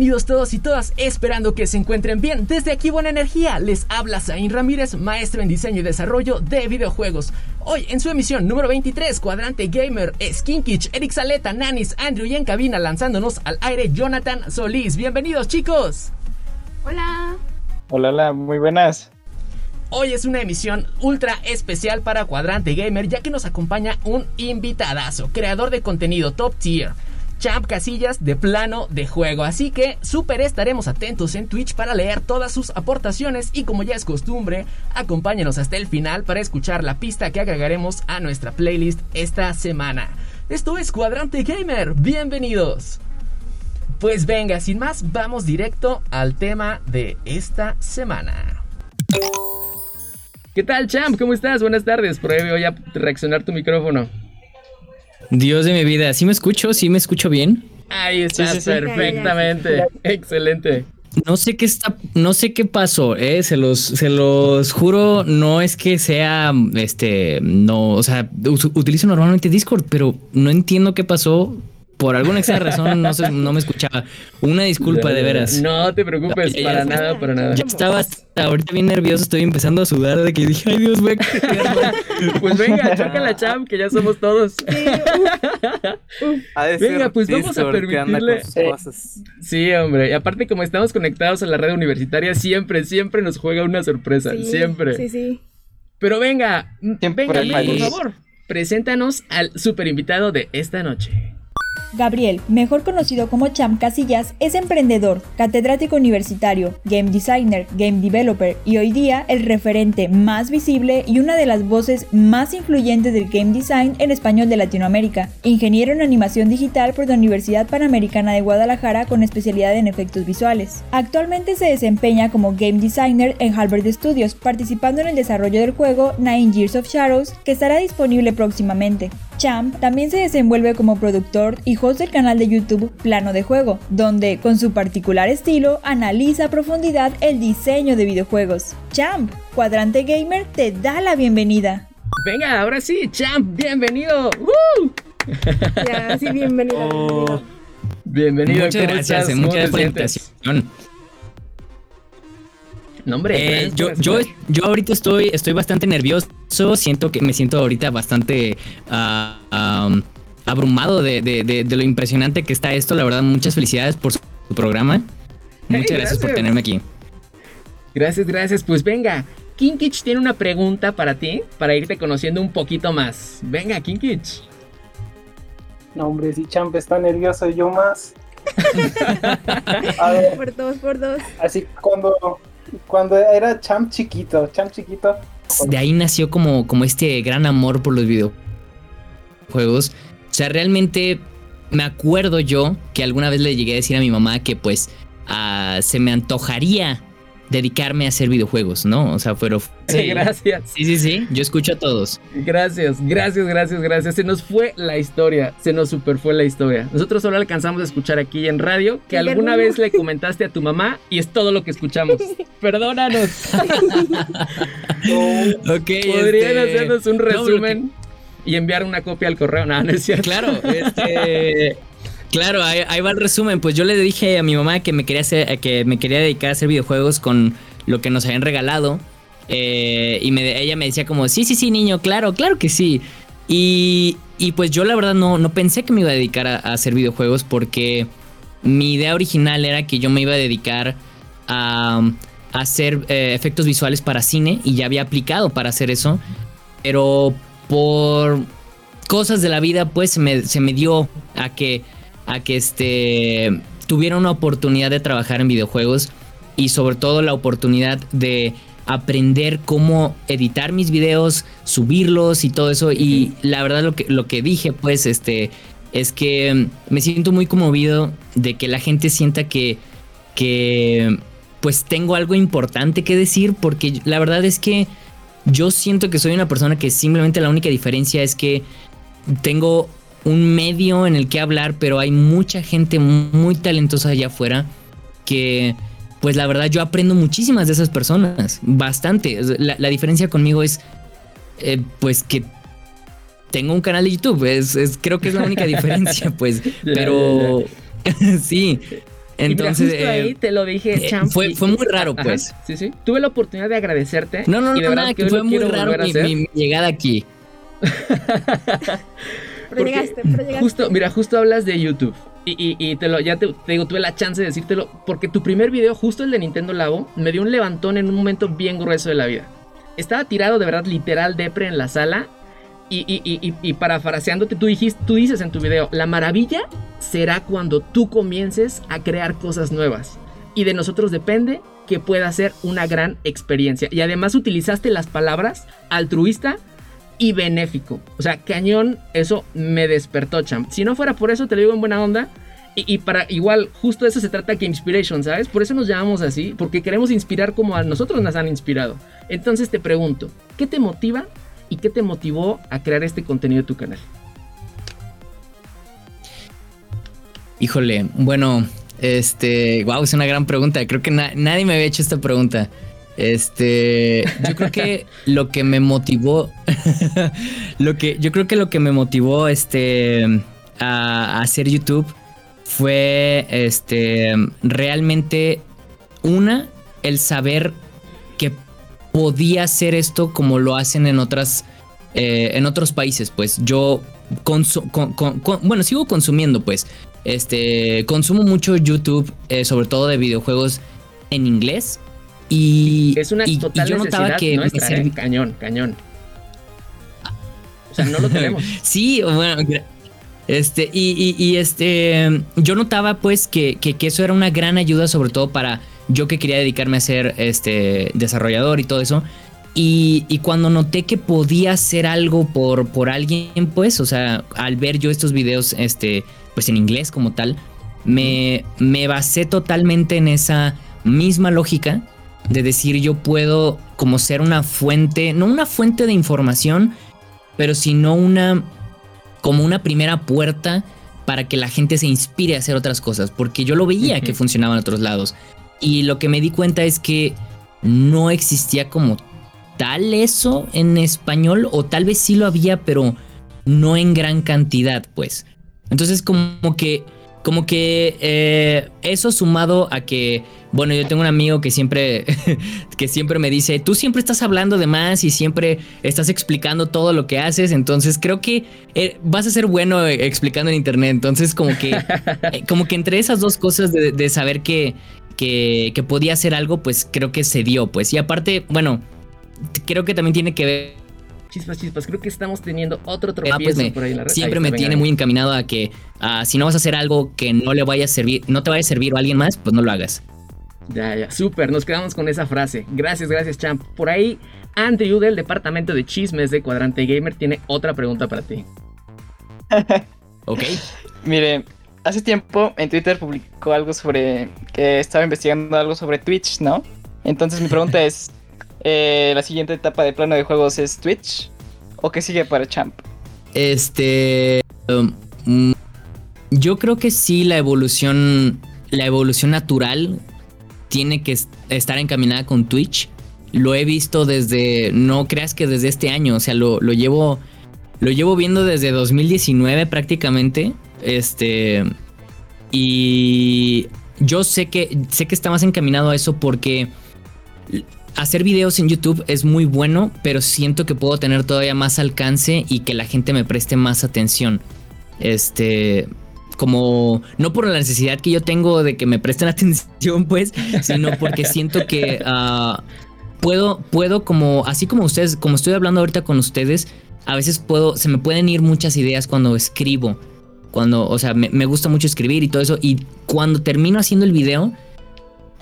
Bienvenidos todos y todas, esperando que se encuentren bien. Desde aquí Buena Energía, les habla Zain Ramírez, maestro en diseño y desarrollo de videojuegos. Hoy en su emisión número 23, Cuadrante Gamer, Skinkich, Eric Saleta, Nanis, Andrew y en cabina lanzándonos al aire Jonathan Solís. Bienvenidos chicos. Hola. Hola, hola, muy buenas. Hoy es una emisión ultra especial para Cuadrante Gamer ya que nos acompaña un invitadazo, creador de contenido top tier Champ Casillas de plano de juego. Así que súper estaremos atentos en Twitch para leer todas sus aportaciones y como ya es costumbre, acompáñenos hasta el final para escuchar la pista que agregaremos a nuestra playlist esta semana. Esto es Cuadrante Gamer, bienvenidos. Pues venga, sin más, vamos directo al tema de esta semana. ¿Qué tal, Champ? ¿Cómo estás? Buenas tardes. Ahí voy a reaccionar tu micrófono. Dios de mi vida, ¿sí me escucho? ¿Sí me escucho bien? Ahí está, perfectamente. Excelente. No sé qué está, no sé qué pasó, eh, se los, se los juro, no es que sea, este, no, o sea, utilizo normalmente Discord, pero no entiendo qué pasó por alguna extraña razón no, no, me escuchaba. Una disculpa de veras. No te preocupes, para nada, para nada. Yo estaba ahorita bien nervioso, estoy empezando a sudar de que dije, ay Dios, güey. pues venga, choca la champ, que ya somos todos. venga, pues vamos a permitirle. Sí, hombre. Y aparte, como estamos conectados a la red universitaria, siempre, siempre nos juega una sorpresa. siempre. Sí, sí. Pero venga, venga, por favor, preséntanos al super invitado de esta noche. Gabriel, mejor conocido como Champ Casillas, es emprendedor, catedrático universitario, game designer, game developer y hoy día el referente más visible y una de las voces más influyentes del game design en español de Latinoamérica. Ingeniero en animación digital por la Universidad Panamericana de Guadalajara con especialidad en efectos visuales. Actualmente se desempeña como game designer en Halberd Studios, participando en el desarrollo del juego Nine Years of Shadows, que estará disponible próximamente. Champ también se desenvuelve como productor y host del canal de YouTube Plano de Juego, donde con su particular estilo analiza a profundidad el diseño de videojuegos. Champ, Cuadrante Gamer te da la bienvenida. Venga, ahora sí, Champ, bienvenido. Ya, sí, bienvenido. Oh. Bienvenido. Muchas gracias, muchas gracias no, hombre, eh, yo, yo, yo ahorita estoy, estoy bastante nervioso. Siento que me siento ahorita bastante uh, abrumado de, lo impresionante que está esto. La verdad, muchas felicidades por su programa. Muchas gracias. por tenerme aquí. Gracias, gracias. Pues venga, Kinkich tiene una pregunta para ti, para irte conociendo un poquito más. Venga, Kinkich. No, hombre, si Champ está nervioso, yo más. A ver, por dos, por dos. Así cuando cuando era champ chiquito, champ chiquito. De ahí nació como, como este gran amor por los videojuegos. O sea, realmente me acuerdo yo que alguna vez le llegué a decir a mi mamá que pues ah, se me antojaría dedicarme a hacer videojuegos, ¿no? O sea, pero... Sí, gracias. Sí, sí, sí, yo escucho a todos. Gracias, gracias, gracias, gracias. Se nos fue la historia, se nos super fue la historia. Nosotros solo alcanzamos a escuchar aquí en radio que alguna vez le comentaste a tu mamá y es todo lo que escuchamos. Perdónanos. ok. Podrían este, hacernos un resumen y enviar una copia al correo. No, no es cierto. Claro, este... Claro, ahí, va el resumen. Pues yo le dije a mi mamá que me quería hacer, que me quería dedicar a hacer videojuegos con lo que nos habían regalado. Eh, y ella me decía como, sí, sí, sí, niño, claro, claro que sí. Y, pues yo la verdad no, no pensé que me iba a dedicar a, hacer videojuegos porque mi idea original era que yo me iba a dedicar a, hacer eh, efectos visuales para cine y ya había aplicado para hacer eso. Pero por cosas de la vida pues me, se me dio a que a que este, tuviera una oportunidad de trabajar en videojuegos y sobre todo la oportunidad de aprender cómo editar mis videos, subirlos y todo eso. Y la verdad lo que, lo que dije pues este, es que me siento muy conmovido de que la gente sienta que, que pues tengo algo importante que decir porque la verdad es que yo siento que soy una persona que simplemente la única diferencia es que tengo un medio en el que hablar, pero hay mucha gente muy talentosa allá afuera que, pues la verdad, yo aprendo muchísimas de esas personas, bastante. La, diferencia conmigo es, eh, pues que tengo un canal de YouTube, es, creo que es la única diferencia, pues, pero sí. Entonces, justo ahí eh, te lo dije, eh, Champ. Fue, fue muy raro, pues. sí, sí. Tuve la oportunidad de agradecerte. No, no, no, nada, que, fue muy raro mi, llegada aquí. pero llegaste, pero llegaste. Justo, mira, justo hablas de YouTube. Y, y, te lo, ya te, digo, tuve la chance de decírtelo. Porque tu primer video, justo el de Nintendo Labo, me dio un levantón en un momento bien grueso de la vida. Estaba tirado de verdad, literal, depre en la sala. Y, y, y, parafraseándote, tú, dijiste, tú dices en tu video, la maravilla será cuando tú comiences a crear cosas nuevas. Y de nosotros depende que pueda ser una gran experiencia. Y además utilizaste las palabras altruista y benéfico. O sea, cañón, eso me despertó, champ. Si no fuera por eso, te lo digo en buena onda. Y, para igual, justo eso se trata que inspiration, ¿sabes? Por eso nos llamamos así, porque queremos inspirar como a nosotros nos han inspirado. Entonces te pregunto, ¿qué te motiva y qué te motivó a crear este contenido de tu canal? Híjole, bueno, este, wow, es una gran pregunta. Creo que nadie me había hecho esta pregunta. Este, yo creo que lo que me motivó, lo que, yo creo que lo que me motivó, este, a, hacer YouTube fue, este, realmente una, el saber que podía hacer esto como lo hacen en otras, eh, en otros países. Pues yo, bueno, sigo consumiendo, pues, este, consumo mucho YouTube, eh, sobre todo de videojuegos en inglés. Y, es una total yo notaba que ¿eh? cañón, cañón. O sea, no lo tenemos. sí, bueno, este, y, este, yo notaba pues que, que, eso era una gran ayuda, sobre todo para yo que quería dedicarme a ser este desarrollador y todo eso. Y, y, cuando noté que podía hacer algo por, por alguien, pues, o sea, al ver yo estos videos, este, pues en inglés como tal, me, me basé totalmente en esa misma lógica de decir yo puedo como ser una fuente, no una fuente de información, pero sino una como una primera puerta para que la gente se inspire a hacer otras cosas, porque yo lo veía que funcionaba en otros lados. Y lo que me di cuenta es que no existía como tal eso en español, o tal vez sí lo había, pero no en gran cantidad, pues. Entonces como que como que eh, eso sumado a que, bueno, yo tengo un amigo que siempre, que siempre me dice, tú siempre estás hablando de más y siempre estás explicando todo lo que haces, entonces creo que eh, vas a ser bueno eh, explicando en internet, entonces como que, como que entre esas dos cosas de, saber que, que, que podía hacer algo, pues creo que se dio, pues, y aparte, bueno, creo que también tiene que ver Chispas, chispas, creo que estamos teniendo otro ah, pues tropiezo por ahí. La siempre me tiene muy encaminado a que ah, si no vas a hacer algo que no le vaya a servir, no te vaya a servir a alguien más, pues no lo hagas. Ya, ya, súper, nos quedamos con esa frase. Gracias, gracias, Champ. Por ahí, Andrew del departamento de chismes de Cuadrante Gamer tiene otra pregunta para ti. ok. Mire, hace tiempo en Twitter publicó algo sobre que estaba investigando algo sobre Twitch, ¿no? Entonces mi pregunta es, eh, la siguiente etapa de plano de juegos es Twitch. ¿O qué sigue para Champ? Este. Um, yo creo que sí, la evolución. La evolución natural tiene que estar encaminada con Twitch. Lo he visto desde. No creas que desde este año. O sea, lo, lo llevo. Lo llevo viendo desde 2019 prácticamente. Este. Y. Yo sé que. Sé que está más encaminado a eso porque hacer videos en YouTube es muy bueno, pero siento que puedo tener todavía más alcance y que la gente me preste más atención. Este, como no por la necesidad que yo tengo de que me presten atención, pues, sino porque siento que ah, puedo, puedo como, así como ustedes, como estoy hablando ahorita con ustedes, a veces puedo, se me pueden ir muchas ideas cuando escribo, cuando, o sea, me, me gusta mucho escribir y todo eso, y cuando termino haciendo el video,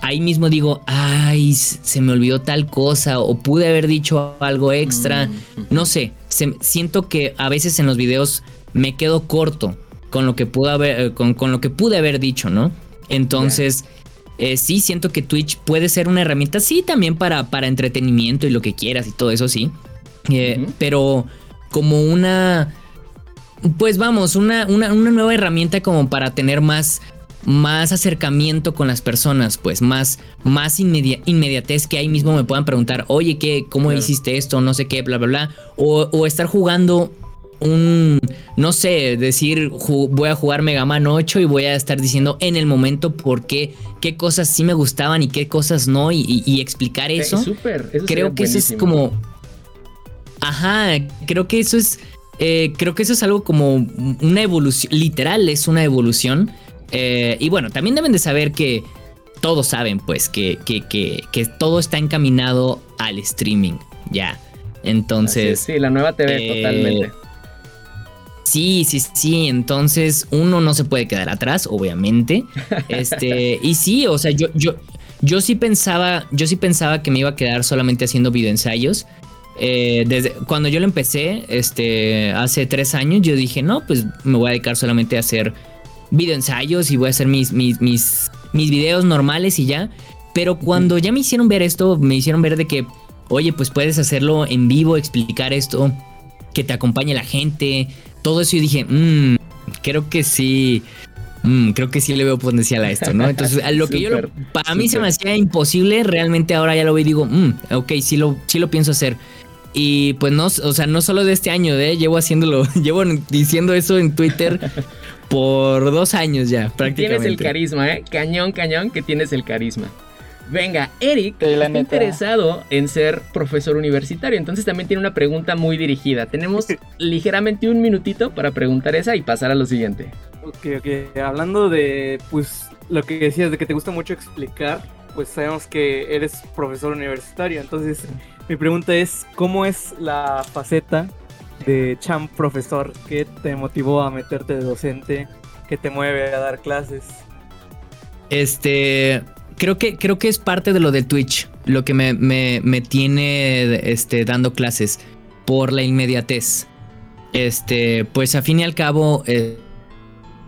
ahí mismo digo, ay, se me olvidó tal cosa o pude haber dicho algo extra. Mm, no sé, siento que a veces en los videos me quedo corto con lo que pude haber, eh, con, lo que pude haber dicho, ¿no? Entonces, eh, sí siento que Twitch puede ser una herramienta, sí, también para, para entretenimiento y lo que quieras y todo eso, sí. Eh, pero como una, pues vamos, una, una, una nueva herramienta como para tener más más acercamiento con las personas, pues más, más inmediatez que ahí mismo me puedan preguntar, oye, ¿qué, ¿cómo hiciste esto? No sé qué, bla, bla, bla. O, estar jugando un, no sé, decir, voy a jugar Mega Man 8 y voy a estar diciendo en el momento por qué, qué cosas sí me gustaban y qué cosas no, y, explicar eso. creo que eso es como... Ajá, creo que eso es... Eh, creo que eso es algo como una evolución, literal es una evolución eh, y bueno, también deben de saber que todos saben, pues, que, que, que, todo está encaminado al streaming, ya. Entonces. sí, la nueva TV, eh, totalmente. Sí, sí, sí. Entonces, uno no se puede quedar atrás, obviamente. Este, y sí, o sea, yo, yo, yo sí pensaba, yo sí pensaba que me iba a quedar solamente haciendo videoensayos. Eh, desde cuando yo lo empecé, este, hace tres años, yo dije, no, pues me voy a dedicar solamente a hacer ensayos y voy a hacer mis, mis, mis, mis videos normales y ya. Pero cuando ya me hicieron ver esto, me hicieron ver de que, oye, pues puedes hacerlo en vivo, explicar esto, que te acompañe la gente, todo eso. Y dije, mmm, creo que sí. Mm, creo que sí le veo potencial a esto, ¿no? Entonces, a lo que yo, para mí se me hacía imposible, realmente ahora ya lo veo y digo, mmm, ok, sí lo, sí lo pienso hacer. Y pues no, o sea, no solo de este año, ¿eh? llevo haciéndolo, llevo diciendo eso en Twitter por dos años ya, prácticamente. Tienes el carisma, ¿eh? Cañón, cañón, que tienes el carisma. Venga, Eric está interesado en ser profesor universitario, entonces también tiene una pregunta muy dirigida. Tenemos ligeramente un minutito para preguntar esa y pasar a lo siguiente. Ok, ok. Hablando de, pues, lo que decías, de que te gusta mucho explicar, pues sabemos que eres profesor universitario, entonces mi pregunta es, ¿cómo es la faceta de champ profesor? ¿Qué te motivó a meterte de docente? ¿Qué te mueve a dar clases? Este, creo que, creo que es parte de lo de Twitch, lo que me, me, tiene este, dando clases por la inmediatez. Este, pues a fin y al cabo, eh,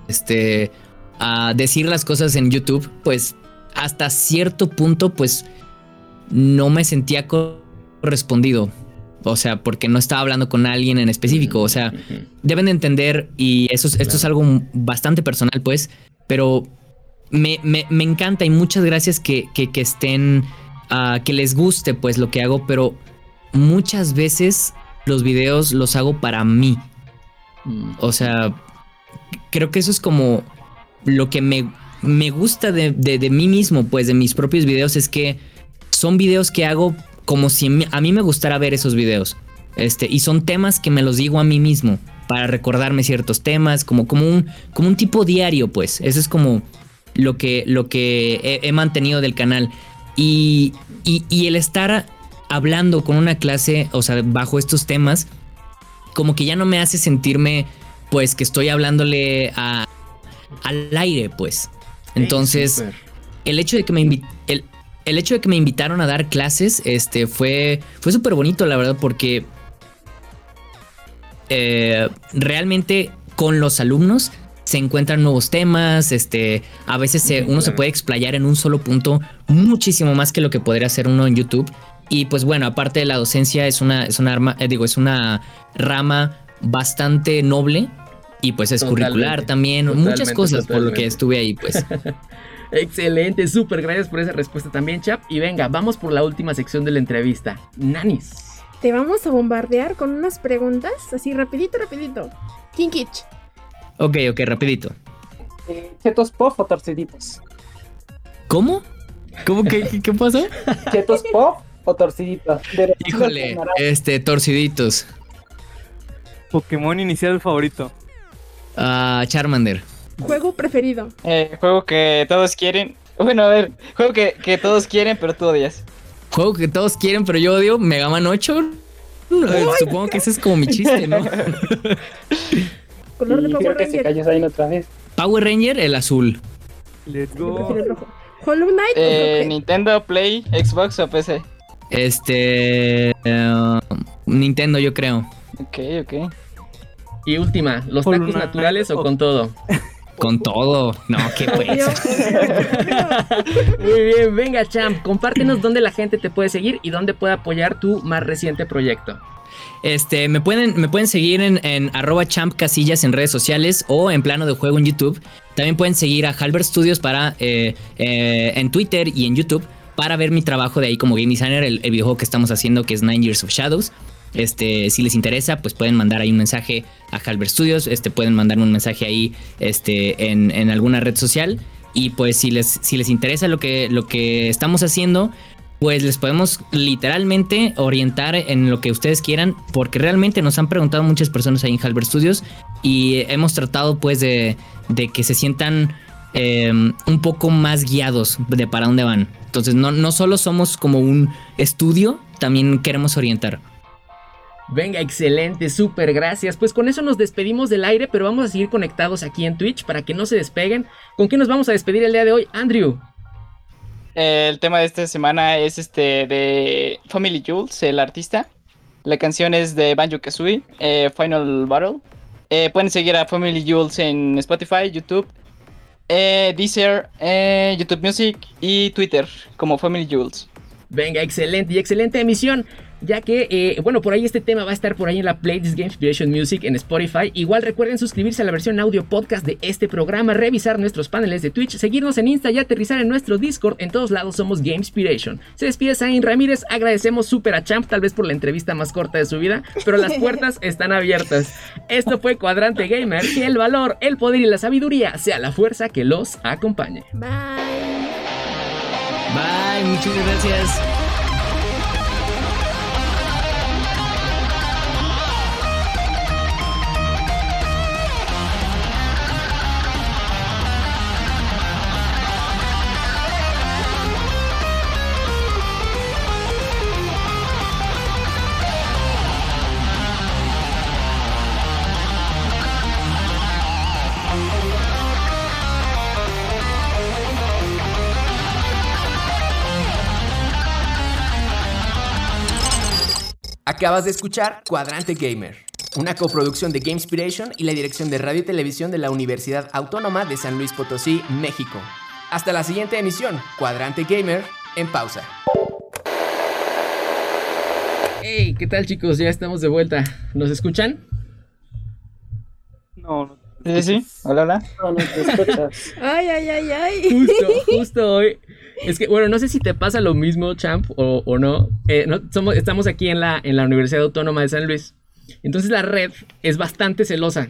este, a decir las cosas en YouTube, pues hasta cierto punto, pues no me sentía correspondido. O sea, porque no estaba hablando con alguien en específico. O sea, deben de entender, y eso, esto es algo bastante personal, pues, pero me, encanta y muchas gracias que, que, estén, uh, que les guste, pues, lo que hago, pero muchas veces los videos los hago para mí. Mm. O sea, creo que eso es como lo que me, me gusta de, de mí mismo, pues, de mis propios videos, es que son videos que hago como si a mí me gustara ver esos videos. Este, y son temas que me los digo a mí mismo para recordarme ciertos temas, como, como, un, como un tipo diario, pues. Eso es como lo que, lo que he, mantenido del canal. Y, y, el estar hablando con una clase, o sea, bajo estos temas, como que ya no me hace sentirme, pues, que estoy hablándole a, al aire, pues. Entonces, el hecho de que me invite, el hecho de que me invitaron a dar clases este, fue, fue súper bonito, la verdad, porque eh, realmente con los alumnos se encuentran nuevos temas, este, a veces uno se puede explayar en un solo punto muchísimo más que lo que podría hacer uno en YouTube. Y pues bueno, aparte de la docencia es una, es una arma, eh, digo, es una rama bastante noble y pues es curricular también, muchas cosas por lo que estuve ahí, pues. Excelente, súper gracias por esa respuesta también, Chap. Y venga, vamos por la última sección de la entrevista. Nanis. Te vamos a bombardear con unas preguntas, así rapidito, rapidito. Kinkich. Ok, ok, rapidito. Eh, ¿Chetos pop o torciditos? ¿Cómo? ¿Cómo que qué pasa? ¿Chetos pop o torciditos? Híjole, este, torciditos. Pokémon inicial favorito. Ah, Charmander. Juego preferido. Eh, juego que todos quieren. Bueno, a ver, juego que, que todos quieren, pero tú odias. Juego que todos quieren, pero yo odio. Mega Man 8. Supongo que ese es como mi chiste, ¿no? Color de Power Ranger. Que se ahí otra vez. Power Ranger, el azul. Let's go. Hollow Knight. Eh, Nintendo, Play, Xbox o PC. Este. Uh, Nintendo, yo creo. Ok, ok. Y última, ¿los tacos naturales o con todo? Con todo. No, qué pues. Muy bien, venga, Champ, compártenos dónde la gente te puede seguir y dónde puede apoyar tu más reciente proyecto. Este, me pueden, me pueden seguir en, en arroba champ casillas en redes sociales o en plano de juego en YouTube. También pueden seguir a Halbert Studios para eh, eh, en Twitter y en YouTube para ver mi trabajo de ahí como game designer, el, el videojuego que estamos haciendo que es Nine Years of Shadows. Este, si les interesa, pues pueden mandar ahí un mensaje a Halbert Studios, este, pueden mandarme un mensaje ahí este, en, en alguna red social. Y pues si les, si les interesa lo que, lo que estamos haciendo, pues les podemos literalmente orientar en lo que ustedes quieran, porque realmente nos han preguntado muchas personas ahí en Halbert Studios y hemos tratado pues de, de que se sientan eh, un poco más guiados de para dónde van. Entonces no, no solo somos como un estudio, también queremos orientar. Venga, excelente, súper, gracias. Pues con eso nos despedimos del aire, pero vamos a seguir conectados aquí en Twitch para que no se despeguen. ¿Con qué nos vamos a despedir el día de hoy, Andrew? El tema de esta semana es este de Family Jules, el artista. La canción es de Banjo Kazooie, eh, Final Battle. Eh, pueden seguir a Family Jules en Spotify, YouTube, eh, Deezer, eh, YouTube Music y Twitter como Family Jules. Venga, excelente y excelente emisión. Ya que, eh, bueno, por ahí este tema va a estar por ahí en la playlist Game Inspiration Music en Spotify. Igual recuerden suscribirse a la versión audio podcast de este programa, revisar nuestros paneles de Twitch, seguirnos en Insta y aterrizar en nuestro Discord. En todos lados somos Game Inspiration. Se despide Zain Ramírez. Agradecemos súper a Champ, tal vez por la entrevista más corta de su vida, pero las puertas están abiertas. Esto fue Cuadrante Gamer. Que el valor, el poder y la sabiduría sea la fuerza que los acompañe. Bye. Bye, muchas gracias. Acabas de escuchar Cuadrante Gamer, una coproducción de Game Inspiration y la dirección de radio y televisión de la Universidad Autónoma de San Luis Potosí, México. Hasta la siguiente emisión, Cuadrante Gamer, en pausa. Hey, ¿qué tal chicos? Ya estamos de vuelta. ¿Nos escuchan? No, no. Sí, sí, hola, hola. No, no te escuchas. Ay, ay, ay, ay. Justo, justo hoy. Es que, bueno, no sé si te pasa lo mismo, Champ, o, o no. Eh, no, somos, estamos aquí en la, en la Universidad Autónoma de San Luis. Entonces la red es bastante celosa.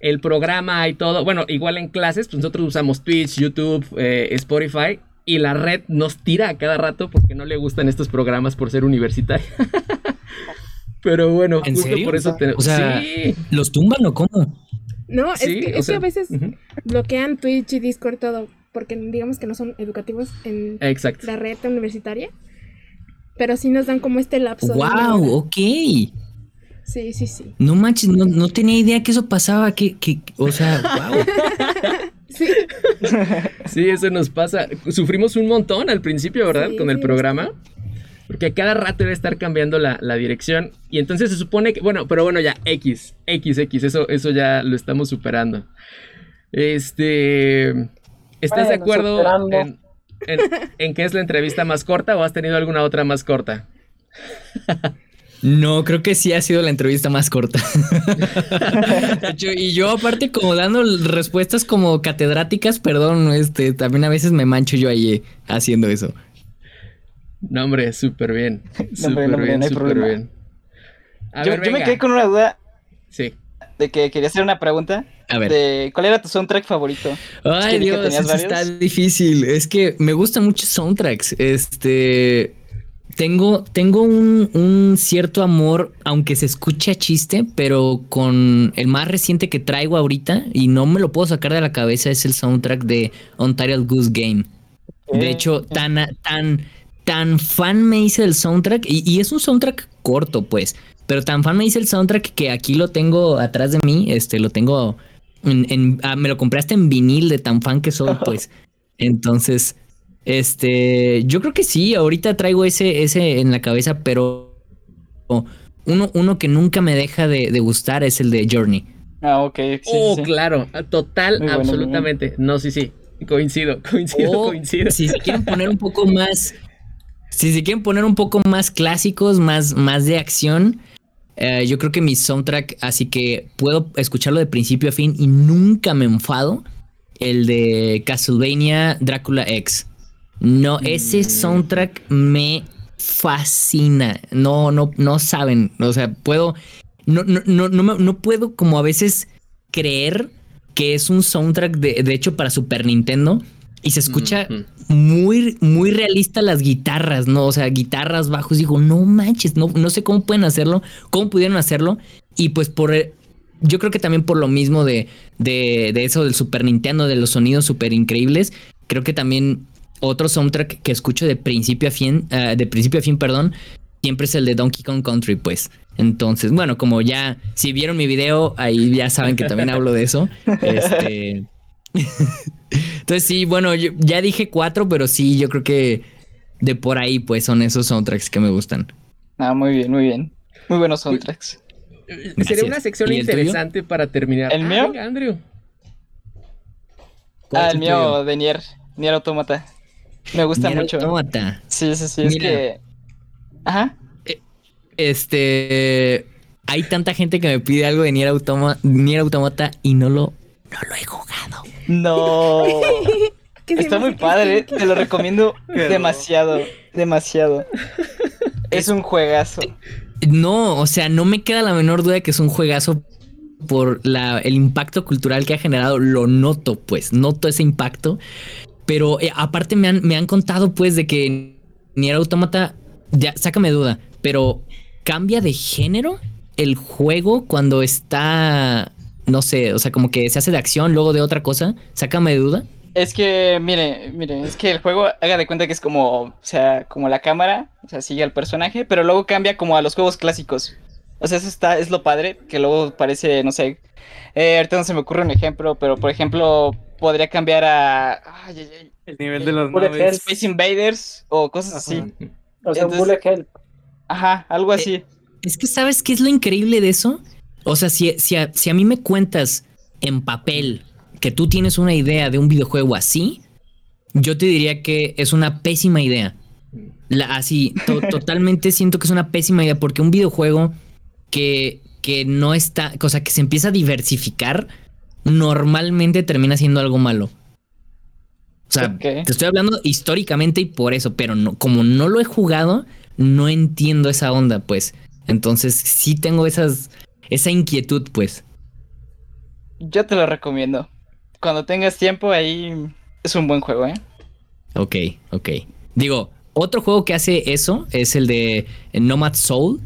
El programa y todo. Bueno, igual en clases, pues nosotros usamos Twitch, YouTube, eh, Spotify. Y la red nos tira a cada rato porque no le gustan estos programas por ser universitaria. Pero bueno, ¿En justo serio? por eso te- O sea, sí. ¿los tumban o cómo? No, es, Sí, que, o es sea, que a veces bloquean Twitch y Discord todo, porque digamos que no son educativos en Exacto. la red universitaria. Pero sí nos dan como este lapso. ¡Wow! Ok. Sí, sí, sí. No manches, no, no tenía idea que eso pasaba. Que, que, o sea, wow. Sí, Sí, eso nos pasa. Sufrimos un montón al principio, ¿verdad? Sí, Con el programa. Porque a cada rato debe estar cambiando la, la dirección. Y entonces se supone que. Bueno, pero bueno, ya, X. X, X. Eso, eso ya lo estamos superando. Este. ¿Estás de acuerdo en, en, en que es la entrevista más corta o has tenido alguna otra más corta? No, creo que sí ha sido la entrevista más corta. De hecho, y yo aparte como dando respuestas como catedráticas, perdón, este, también a veces me mancho yo ahí eh, haciendo eso. No, hombre, súper bien. Súper no, bien, no hay súper problema. bien. A Yo, ver, yo me quedé con una duda Sí. de que quería hacer una pregunta. A ver. De, ¿Cuál era tu soundtrack favorito? Ay, vi que Dios, eso está difícil. Es que me gustan muchos soundtracks. Este. Tengo, tengo un, un cierto amor, aunque se escuche a chiste, pero con el más reciente que traigo ahorita, y no me lo puedo sacar de la cabeza, es el soundtrack de Ontario Goose Game. De hecho, tan, tan, tan fan me hice del soundtrack, y, y es un soundtrack corto, pues, pero tan fan me hice el soundtrack que aquí lo tengo atrás de mí, este, lo tengo, en, en- ah, me lo compraste en vinil de tan fan que soy, pues. Entonces, este, yo creo que sí, ahorita traigo ese, ese en la cabeza, pero uno, uno que nunca me deja de, de gustar es el de Journey. Ah, ok. sí, oh, sí. claro, total, Muy bueno, absolutamente. No, sí, sí. Coincido, coincido, O, coincido. Si se quieren poner un poco más. Si se quieren poner un poco más clásicos, más, más de acción. Eh, yo creo que mi soundtrack, así que puedo escucharlo de principio a fin y nunca me enfado. El de Castlevania Drácula X. No, ese soundtrack me fascina. No, no, no saben. O sea, puedo. No, no, no, no, no puedo como a veces creer que es un soundtrack de, de hecho para Super Nintendo. Y se escucha muy, muy realista las guitarras, ¿no? O sea, guitarras bajos. Digo, no manches, no, no sé cómo pueden hacerlo, cómo pudieron hacerlo. Y pues por. eh, Yo creo que también por lo mismo de, de, de eso del Super Nintendo, de los sonidos súper increíbles. Creo que también otro soundtrack que escucho de principio a fin, eh, de principio a fin, perdón, siempre es el de Donkey Kong Country, pues. Entonces, bueno, como ya, si vieron mi video, ahí ya saben que también hablo de eso. Este. Entonces, sí, bueno, yo ya dije cuatro, pero sí, yo creo que de por ahí, pues, son esos soundtracks que me gustan. Ah, muy bien, muy bien. Muy buenos soundtracks. Sería Gracias. una sección interesante para terminar. ¿El mío? Andrew. ¿Cuál Ah, el tuyo? mío de Nier, Nier Automata. Me gusta Nier mucho. Automata. Sí, sí, sí, es Mira. que... Ajá. Este. Hay tanta gente que me pide algo de Nier, Automa- Nier Automata y no lo, no lo he jugado. No. Está muy padre, te lo recomiendo Pero- demasiado, demasiado. Es un juegazo. No, o sea, no me queda la menor duda de que es un juegazo por la, el impacto cultural que ha generado. Lo noto, pues, noto ese impacto. Pero eh, aparte me han, me han contado, pues, de que Nier Automata, ya, sácame duda, pero cambia de género el juego cuando está, no sé, o sea, como que se hace de acción, luego de otra cosa. Sácame de duda. Es que, mire, mire, es que el juego haga de cuenta que es como, o sea, como la cámara, o sea, sigue al personaje, pero luego cambia como a los juegos clásicos. O sea, eso está, es lo padre, que luego parece, no sé, eh, ahorita no se me ocurre un ejemplo, pero por ejemplo, podría cambiar a ay, ay, ay, El nivel de naves. Space Invaders o cosas así. Ajá. O sea, un Entonces- bullet hell. Ajá, algo así. Es que, ¿sabes qué es lo increíble de eso? O sea, si, si, a, si a mí me cuentas en papel que tú tienes una idea de un videojuego así, yo te diría que es una pésima idea. La- así, to- totalmente siento que es una pésima idea porque un videojuego que, que no está, o sea, que se empieza a diversificar, normalmente termina siendo algo malo. O sea, te estoy hablando históricamente y por eso, pero no, como no lo he jugado, no entiendo esa onda, pues. Entonces sí tengo esas, esa inquietud, pues. Yo te lo recomiendo. Cuando tengas tiempo, ahí es un buen juego, ¿eh? Ok, ok. Digo, otro juego que hace eso es el de Nomad Soul.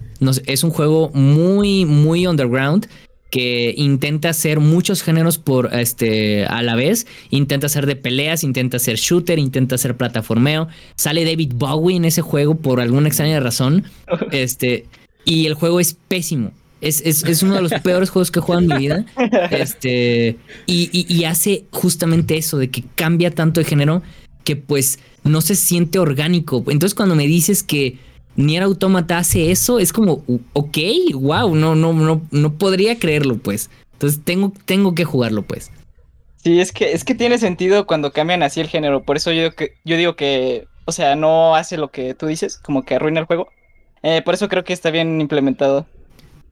Es un juego muy, muy underground que intenta hacer muchos géneros por este a la vez. Intenta hacer de peleas, intenta hacer shooter, intenta hacer plataformeo. Sale David Bowie en ese juego por alguna extraña razón. Este, y el juego es pésimo. Es, es- es uno de los peores juegos que he jugado en mi vida. Este, y, y- y hace justamente eso, de que cambia tanto de género que pues no se siente orgánico. Entonces cuando me dices que Nier Automata hace eso, es como, ok, wow, no, no, no, no podría creerlo, pues. Entonces tengo, tengo que jugarlo, pues. Sí, es que, es que tiene sentido cuando cambian así el género. Por eso yo, que, yo digo que, o sea, no hace lo que tú dices, como que arruina el juego. Eh, por eso creo que está bien implementado.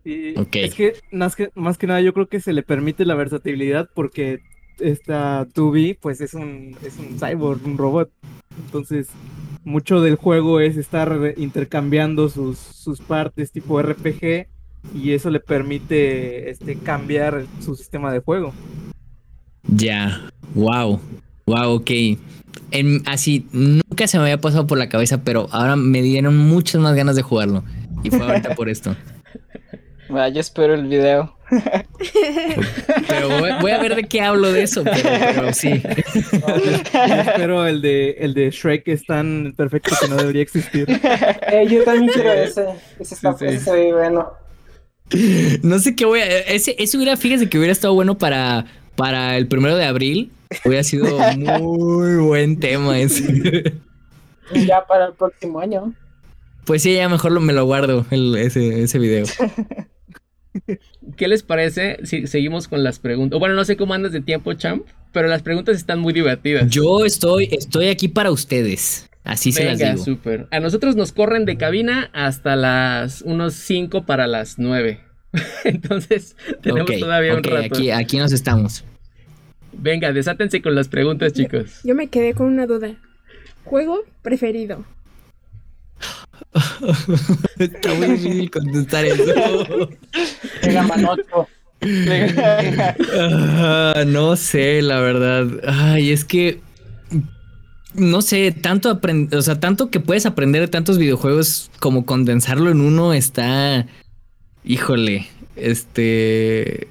Y. Es que más, que más que nada yo creo que se le permite la versatilidad porque esta 2B pues es un, es un cyborg, un robot. Entonces mucho del juego es estar intercambiando sus, sus partes tipo RPG y eso le permite este, cambiar su sistema de juego. Ya, wow, wow, ok. En- así, nunca se me había pasado por la cabeza, pero ahora me dieron muchas más ganas de jugarlo. Y fue ahorita por esto. Yo espero el video. Pero voy, voy a ver de qué hablo de eso, pero, pero sí. Pero el de, el de Shrek es tan perfecto que no debería existir. Eh, yo también quiero ese. Ese, está, Sí, ese bueno. No sé qué voy a. Ese, ese hubiera, fíjese que hubiera estado bueno para, para el primero de abril. Hubiera sido muy buen tema ese. Ya para el próximo año. Pues sí, ya mejor lo- me lo guardo, el- ese, ese video. ¿Qué les parece si seguimos con las preguntas? Bueno, no sé cómo andas de tiempo, champ, pero las preguntas están muy divertidas. Yo estoy, estoy aquí para ustedes. Así se las Venga, digo. súper. A nosotros nos corren de cabina hasta las unos 5 para las 9. Entonces, tenemos todavía un rato. Aquí, aquí nos estamos. Venga, desátense con las preguntas, chicos. Yo me quedé con una duda. Juego preferido. Está muy difícil contestar eso. Ah, no sé, la verdad. Ay, es que. No sé, tanto aprender, o sea, tanto que puedes aprender de tantos videojuegos como condensarlo en uno está. Híjole, este.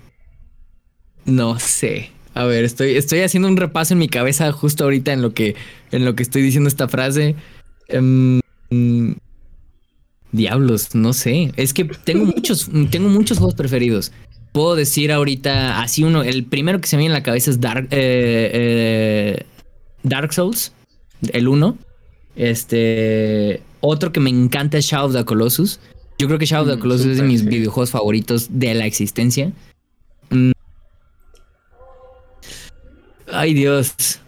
No sé. A ver, estoy, estoy haciendo un repaso en mi cabeza justo ahorita en lo que, en lo que estoy diciendo esta frase. Em, diablos, no sé. Es que tengo muchos, tengo muchos juegos preferidos. Puedo decir ahorita, así uno, el primero que se me viene en la cabeza es Dark, eh, eh, Dark Souls, el 1. Este, otro que me encanta es Shadow of the Colossus. Yo creo que Shadow of the Mm, Colossus es de mis videojuegos favoritos de la existencia. Mm. Ay, Dios.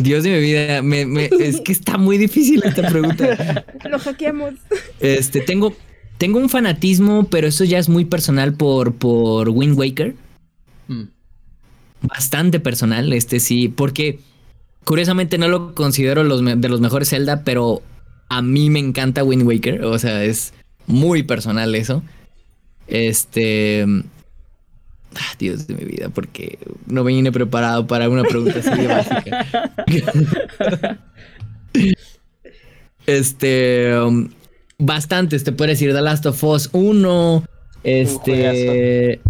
Dios de mi vida, me- me- es que está muy difícil esta pregunta. Lo hackeamos. Este, tengo, tengo un fanatismo, pero eso ya es muy personal por, por Wind Waker. Mm. Bastante personal, este sí, porque curiosamente no lo considero los de los mejores Zelda, pero a mí me encanta Wind Waker. O sea, es muy personal eso. Este. Ah, Dios de mi vida, porque no vine preparado para una pregunta así de básica. Este. um, bastantes, te puedo decir. The Last of Us 1. Este.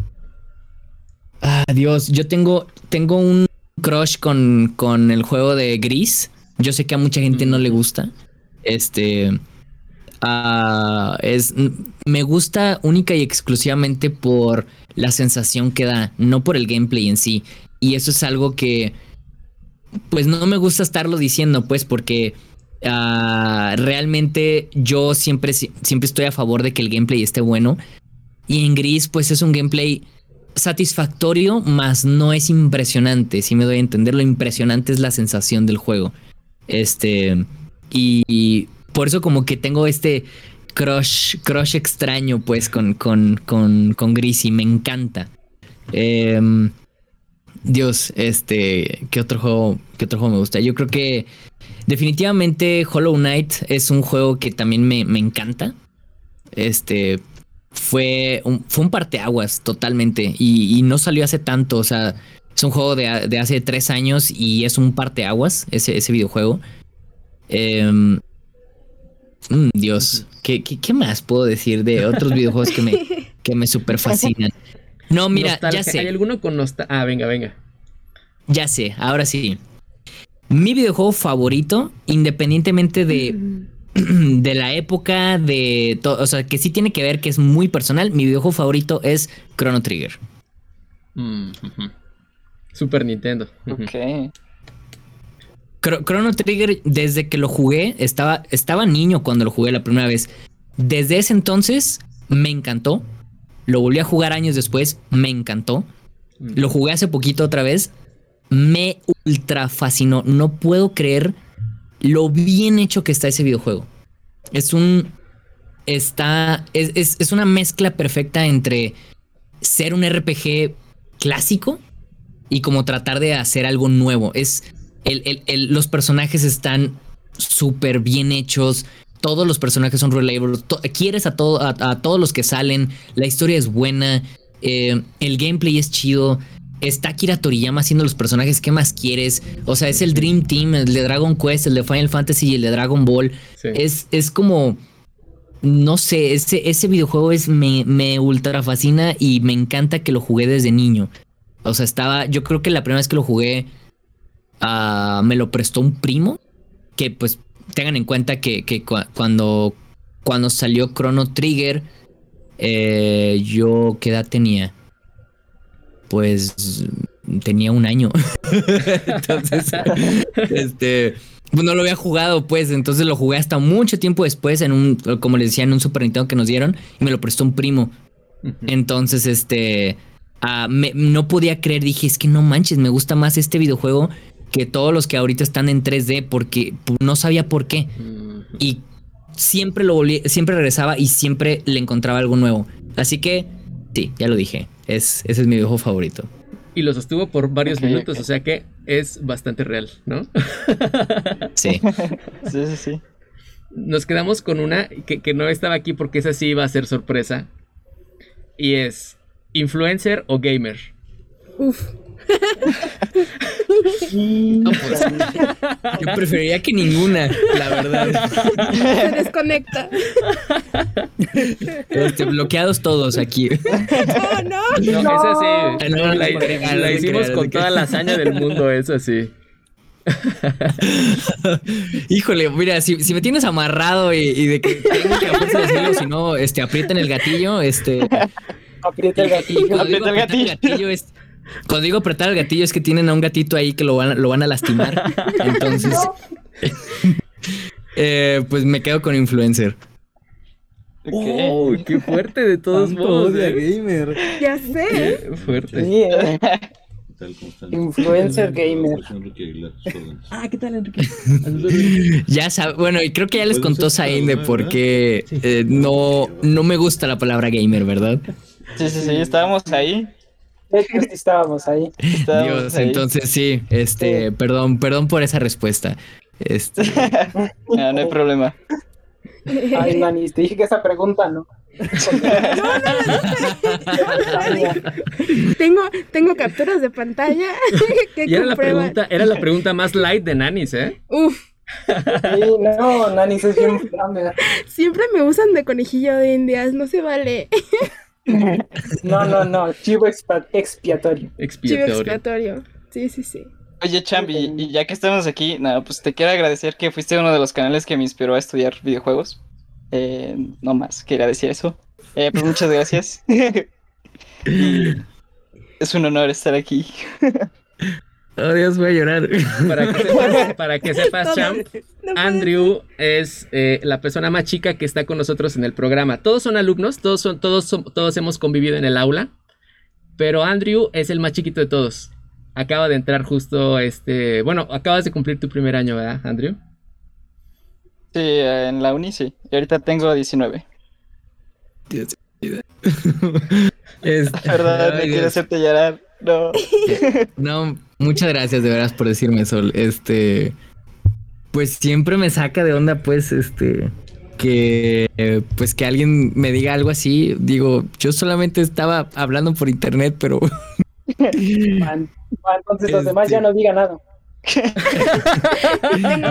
Ah, Dios, yo tengo, tengo un crush con, con el juego de Gris. Yo sé que a mucha gente no le gusta. Este. ah, es, me gusta única y exclusivamente por la sensación que da, no por el gameplay en sí. Y eso es algo que, pues no me gusta estarlo diciendo, pues porque ah, realmente yo siempre, siempre estoy a favor de que el gameplay esté bueno. Y en Gris, pues es un gameplay satisfactorio, más no es impresionante. Si me doy a entender, lo impresionante es la sensación del juego. Este. Y por eso, como que tengo este crush, crush extraño, pues, con, con, con, con Gris y me encanta. Em, Dios, este. ¿Qué otro juego? ¿Qué otro juego me gusta? Yo creo que. Definitivamente Hollow Knight es un juego que también me, me encanta. Este fue un, fue un parteaguas totalmente y, y no salió hace tanto, o sea, es un juego de, de hace tres años y es un parteaguas ese, ese videojuego. Em, mm, Dios, ¿qué, qué, qué más puedo decir de otros videojuegos que me, que me super fascinan? No, mira, Nostalgia. ya sé. ¿Hay alguno con nostalgia? Ah, venga, venga. Ya sé, ahora sí. Mi videojuego favorito, independientemente de, de la época, de todo, o sea, que sí tiene que ver, que es muy personal, mi videojuego favorito es Chrono Trigger. Mm. Super Nintendo. Ok. Chro- Chrono Trigger, desde que lo jugué, estaba, estaba niño cuando lo jugué la primera vez. Desde ese entonces me encantó. Lo volví a jugar años después, me encantó. Lo jugué hace poquito otra vez. Me ultra fascinó. No puedo creer lo bien hecho que está ese videojuego. Es un. Está. Es, es- es una mezcla perfecta entre ser un RPG clásico y como tratar de hacer algo nuevo. Es. El- el- el- los personajes están súper bien hechos. Todos los personajes son relables. to- quieres a, todo, a, a todos los que salen. La historia es buena. eh, el gameplay es chido. Está Kira Toriyama haciendo los personajes que más quieres. O sea, es el Dream Team, el de Dragon Quest, el de Final Fantasy y el de Dragon Ball. Sí. Es, es como. No sé, ese, ese videojuego es, me, me ultra fascina y me encanta que lo jugué desde niño. O sea, estaba. Yo creo que la primera vez que lo jugué. Me lo prestó un primo. Que pues tengan en cuenta que, que cua- cuando, cuando salió Chrono Trigger. eh, yo, ¿qué edad tenía? Pues tenía un año. entonces, este, pues, no lo había jugado, pues. Entonces lo jugué hasta mucho tiempo después en un, como les decía, en un Super Nintendo que nos dieron y me lo prestó un primo. Entonces, este, ah, me- no podía creer, dije, es que no manches, me gusta más este videojuego que todos los que ahorita están en 3D porque no sabía por qué. Y siempre lo volví, siempre regresaba y siempre le encontraba algo nuevo. Así que, sí, ya lo dije, es, ese es mi videojuego favorito. Y lo sostuvo por varios minutos, o sea que es bastante real, ¿no? Sí. Sí, sí, sí. Nos quedamos con una que, que no estaba aquí porque esa sí iba a ser sorpresa. Y es influencer o gamer. Uf. No, pues, yo preferiría que ninguna, la verdad. Se desconecta. Este, bloqueados todos aquí. ¡Oh, no! No, esa sí. Ah, no, no, la, no, no, la no, hicimos no, con no, toda no. la hazaña del mundo, eso sí. Híjole, mira, si, si me tienes amarrado y, y de que tengo que decirlo, si no, este, aprieten el gatillo, este. Aprieta el gatillo. Aprieta el gatillo es. Cuando digo apretar el gatillo es que tienen a un gatito ahí que lo van, a- lo van a lastimar. Entonces. eh, pues me quedo con influencer. Ok. Oh, qué fuerte de todos Tanto modos. odia ¿eh? gamer. Ya sé. Qué fuerte. Eh. Tal. Influencer gamer. Ah, ¿qué tal, Enrique? Ya sabe, bueno, y creo que ya les contó ser, Zain de ¿verdad? por qué eh, no, no me gusta la palabra gamer, ¿verdad? Sí, sí, sí, estábamos ahí. De hecho, sí estábamos ahí. Estábamos Dios, ahí. entonces sí, este, perdón, perdón por esa respuesta. Este, No, no hay problema. Ay, Nani, te dije que esa pregunta no. Tengo, tengo capturas de pantalla que Y era la, pregunta, era la pregunta más light de Nanis, ¿eh? Uf, Sí, no, Nani, es bien siempre me usan de conejillo de indias, no se vale. No, no, no, chivo expa- expiatorio. Chivo Expiatorio. expiatorio. Sí, sí, sí. Oye, Champ, y, y ya que estamos aquí, nada, pues te quiero agradecer que fuiste uno de los canales que me inspiró a estudiar videojuegos. Eh, no más, quería decir eso. Eh, pues muchas gracias. Y es un honor estar aquí. oh Dios, voy a llorar. Para que sepas, para que sepas Todo. Champ, No Andrew es eh, la persona más chica que está con nosotros en el programa. Todos son alumnos, todos son, todos son- todos hemos convivido en el aula, pero Andrew es el más chiquito de todos. Acaba de entrar justo este, bueno, acabas de cumplir tu primer año, ¿verdad, Andrew? Sí, en la uni sí. Y ahorita tengo 19. Este, ¿Verdad? ay, Me quiero Dios. hacerte llorar. No. No, muchas gracias de veras por decirme eso. Este, pues siempre me saca de onda, pues, este, que, eh, pues que alguien me diga algo así. Digo, yo solamente estaba hablando por internet, pero Man, man, entonces los demás Este. ya no digan nada.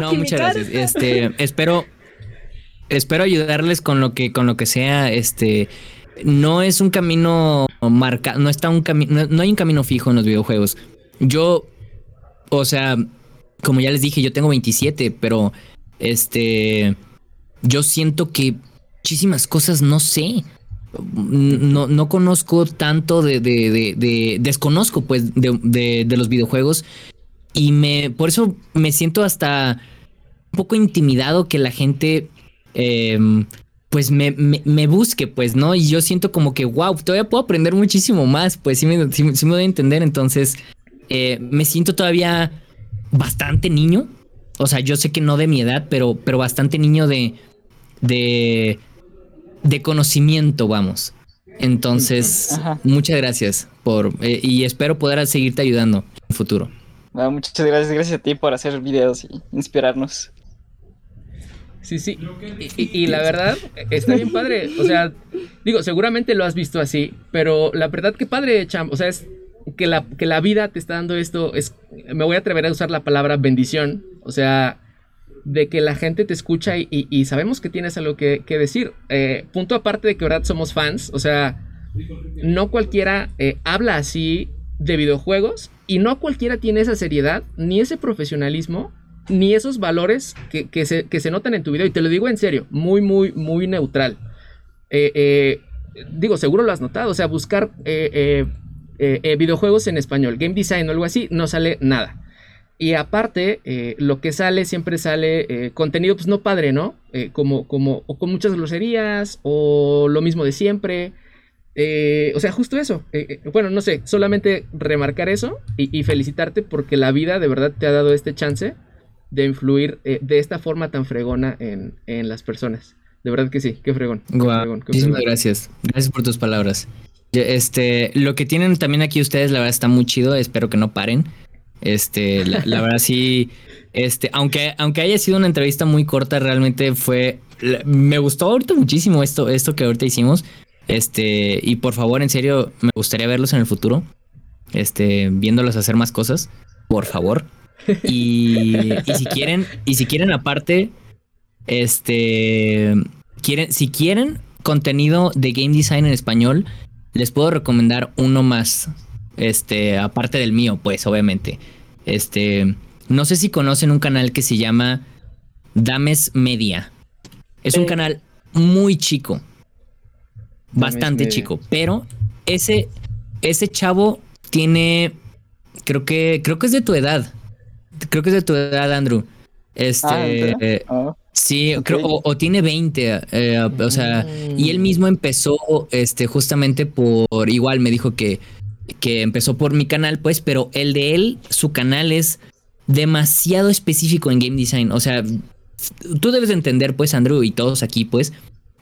No, muchas gracias. Este, espero, espero ayudarles con lo que, con lo que sea. Este, no es un camino marcado, no está un camino, no, no hay un camino fijo en los videojuegos. Yo, o sea, como ya les dije, yo tengo 27, pero este, yo siento que muchísimas cosas no sé. No, no conozco tanto de, de, de- de- desconozco pues de, de- los videojuegos y me, por eso me siento hasta un poco intimidado que la gente, eh, pues me, me- busque, pues, ¿no? Y yo siento como que, wow, todavía puedo aprender muchísimo más, pues sí me, sí me doy a entender, entonces eh, me siento todavía bastante niño. O sea, yo sé que no de mi edad, pero, pero bastante niño de, de, de conocimiento, vamos. Entonces, Ajá. muchas gracias por, eh, y espero poder seguirte ayudando en el futuro. No, muchas gracias, gracias a ti por hacer videos y inspirarnos. Sí, sí. Y, y- y la verdad, está bien padre. O sea, digo, seguramente lo has visto así, pero la verdad que padre, Champ. O sea, es que la, que la vida te está dando esto. Es, me voy a atrever a usar la palabra bendición. O sea, de que la gente te escucha y, y- y sabemos que tienes algo que, que decir. Eh, punto aparte de que, verdad, somos fans. O sea, no cualquiera eh, habla así de videojuegos y no cualquiera tiene esa seriedad ni ese profesionalismo ni esos valores que, que se, que se notan en tu video. Y te lo digo en serio, muy, muy, muy neutral. Eh, eh, digo, seguro lo has notado. O sea, buscar eh, eh, videojuegos en español, game design o algo así, no sale nada. Y aparte, eh, lo que sale siempre sale contenido, pues no padre, ¿no? Como, como, o con muchas groserías, o lo mismo de siempre. o sea, justo eso. Bueno, no sé, solamente remarcar eso y, y felicitarte porque la vida de verdad te ha dado este chance de influir de esta forma tan fregona en, en las personas. De verdad que sí, qué fregón. qué fregón, qué muchísimas fregón. gracias. Gracias por tus palabras. Este, lo que tienen también aquí ustedes, la verdad está muy chido. Espero que no paren. Este, la, la verdad sí. Este, aunque, aunque haya sido una entrevista muy corta, realmente fue. Me gustó ahorita muchísimo esto, esto que ahorita hicimos. Este, y por favor, en serio, me gustaría verlos en el futuro. Este, viéndolos hacer más cosas. Por favor. Y, y si quieren, y si quieren aparte, este, quieren, si quieren contenido de game design en español, les puedo recomendar uno más. Este, aparte del mío, pues, obviamente. Este, no sé si conocen un canal que se llama Dames Media. Es un canal muy chico. Bastante Media. chico. Pero ese, ese chavo tiene. Creo que. Creo que es de tu edad. Creo que es de tu edad, Andrew. Este. Ah, eh, Ah, Sí, creo, o, o tiene 20, eh, o sea, y él mismo empezó, este, justamente por, igual me dijo que, que empezó por mi canal, pues, pero el de él, su canal es demasiado específico en game design, o sea, tú debes de entender, pues, Andrew, y todos aquí, pues,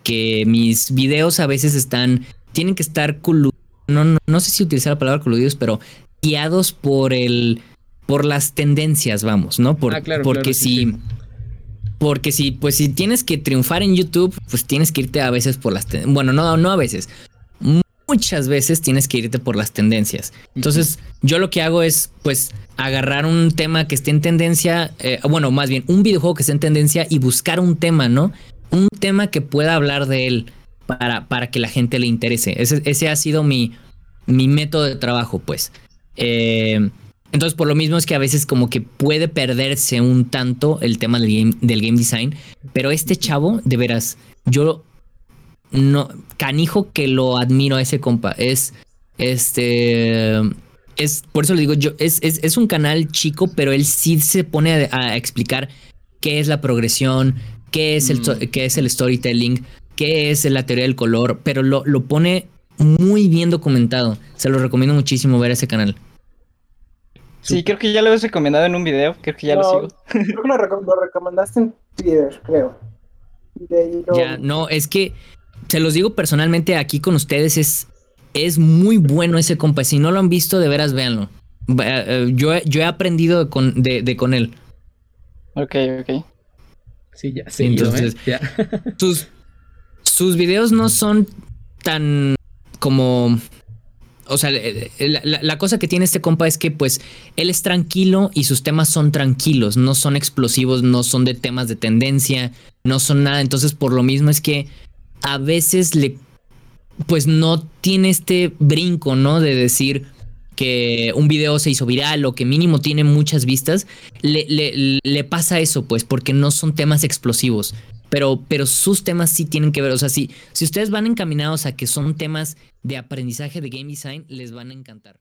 que mis videos a veces están, tienen que estar colu- no, no, no sé si utilizar la palabra coludidos, pero guiados por el, por las tendencias, vamos, ¿no? Por, Ah, claro, porque claro, sí, si... sí. Porque si, pues si tienes que triunfar en YouTube, pues tienes que irte a veces por las bueno, no, no a veces. Muchas veces tienes que irte por las tendencias. Entonces, yo lo que hago es, pues, agarrar un tema que esté en tendencia, eh, bueno, más bien, un videojuego que esté en tendencia y buscar un tema, ¿no? Un tema que pueda hablar de él para, para que la gente le interese. Ese, ese ha sido mi, mi método de trabajo, pues. Eh, entonces, por lo mismo es que a veces como que puede perderse un tanto el tema del game, del game design. Pero este chavo, de veras, yo no, canijo que lo admiro a ese compa. Es, este, es, por eso le digo yo, es, es, es un canal chico, pero él sí se pone a, a explicar qué es la progresión, qué es el, Mm. qué es el storytelling, qué es la teoría del color, pero lo, lo pone muy bien documentado. Se lo recomiendo muchísimo ver ese canal. Sí, creo que ya lo habías recomendado en un video, creo que ya lo sigo. Creo que lo, recom- lo recomendaste en Twitter, creo. De ahí lo- Ya, no, es que se los digo personalmente aquí con ustedes, es, es muy bueno ese compa. Si no lo han visto, de veras véanlo. Va- eh, Yo, he- yo he aprendido de con, de, de con él. Ok, ok. Sí, ya, Sí, entonces- ¿eh? Ya. Sus, sus videos no son tan como... O sea, la cosa que tiene este compa es que pues él es tranquilo y sus temas son tranquilos, no son explosivos, no son de temas de tendencia, no son nada. Entonces por lo mismo es que a veces le... Pues no tiene este brinco, ¿no? De decir que un video se hizo viral o que mínimo tiene muchas vistas. Le, le- le pasa eso pues porque no son temas explosivos. Pero, pero sus temas sí tienen que ver. O sea, si, si ustedes van encaminados a que son temas de aprendizaje de game design, les van a encantar.